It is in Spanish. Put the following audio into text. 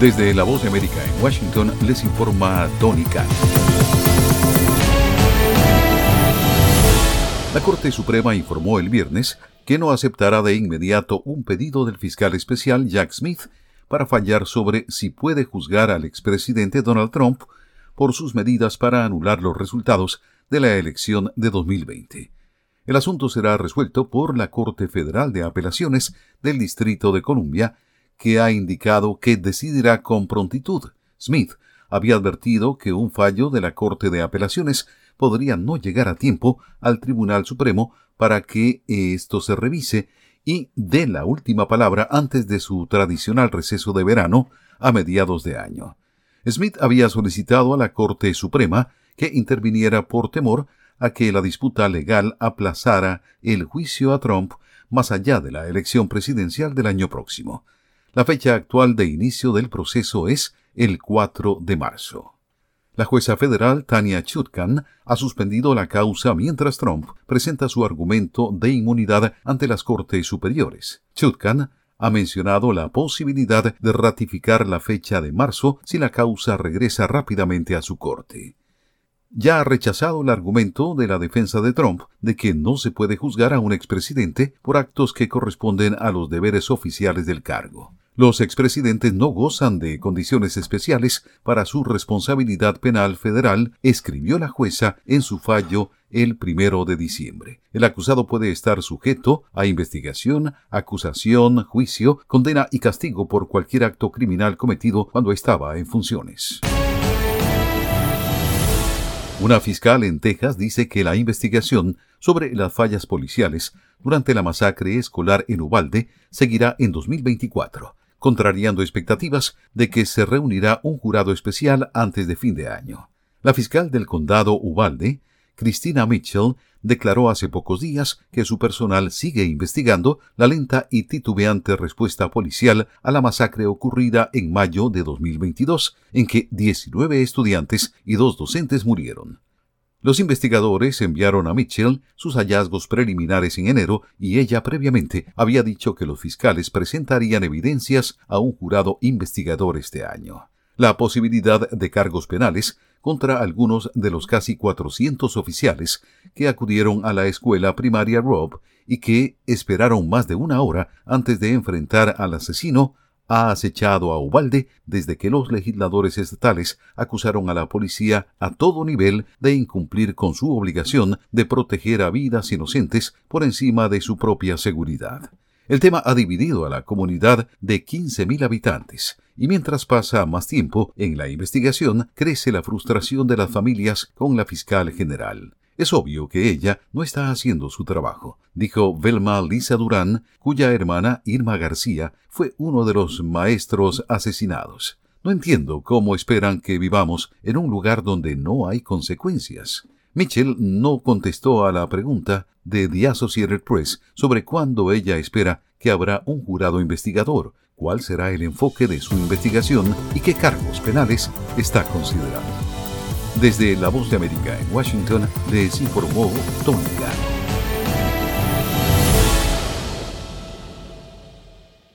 Desde La Voz de América en Washington les informa Tony Khan. La Corte Suprema informó el viernes que no aceptará de inmediato un pedido del fiscal especial Jack Smith para fallar sobre si puede juzgar al expresidente Donald Trump por sus medidas para anular los resultados de la elección de 2020. El asunto será resuelto por la Corte Federal de Apelaciones del Distrito de Columbia que ha indicado que decidirá con prontitud. Smith había advertido que un fallo de la Corte de Apelaciones podría no llegar a tiempo al Tribunal Supremo para que esto se revise y dé la última palabra antes de su tradicional receso de verano a mediados de año. Smith había solicitado a la Corte Suprema que interviniera por temor a que la disputa legal aplazara el juicio a Trump más allá de la elección presidencial del año próximo. La fecha actual de inicio del proceso es el 4 de marzo. La jueza federal Tania Chutkan ha suspendido la causa mientras Trump presenta su argumento de inmunidad ante las Cortes Superiores. Chutkan ha mencionado la posibilidad de ratificar la fecha de marzo si la causa regresa rápidamente a su corte ya ha rechazado el argumento de la defensa de Trump de que no se puede juzgar a un expresidente por actos que corresponden a los deberes oficiales del cargo. Los expresidentes no gozan de condiciones especiales para su responsabilidad penal federal, escribió la jueza en su fallo el primero de diciembre. El acusado puede estar sujeto a investigación, acusación, juicio, condena y castigo por cualquier acto criminal cometido cuando estaba en funciones. Una fiscal en Texas dice que la investigación sobre las fallas policiales durante la masacre escolar en Ubalde seguirá en 2024, contrariando expectativas de que se reunirá un jurado especial antes de fin de año. La fiscal del condado Ubalde Christina Mitchell declaró hace pocos días que su personal sigue investigando la lenta y titubeante respuesta policial a la masacre ocurrida en mayo de 2022, en que 19 estudiantes y dos docentes murieron. Los investigadores enviaron a Mitchell sus hallazgos preliminares en enero y ella previamente había dicho que los fiscales presentarían evidencias a un jurado investigador este año. La posibilidad de cargos penales contra algunos de los casi 400 oficiales que acudieron a la escuela primaria Rob y que esperaron más de una hora antes de enfrentar al asesino, ha acechado a Ubalde desde que los legisladores estatales acusaron a la policía a todo nivel de incumplir con su obligación de proteger a vidas inocentes por encima de su propia seguridad. El tema ha dividido a la comunidad de 15.000 habitantes, y mientras pasa más tiempo en la investigación, crece la frustración de las familias con la fiscal general. Es obvio que ella no está haciendo su trabajo, dijo Velma Lisa Durán, cuya hermana Irma García fue uno de los maestros asesinados. No entiendo cómo esperan que vivamos en un lugar donde no hay consecuencias. Mitchell no contestó a la pregunta de The Associated Press sobre cuándo ella espera que habrá un jurado investigador, cuál será el enfoque de su investigación y qué cargos penales está considerando. Desde La Voz de América en Washington les informó Tony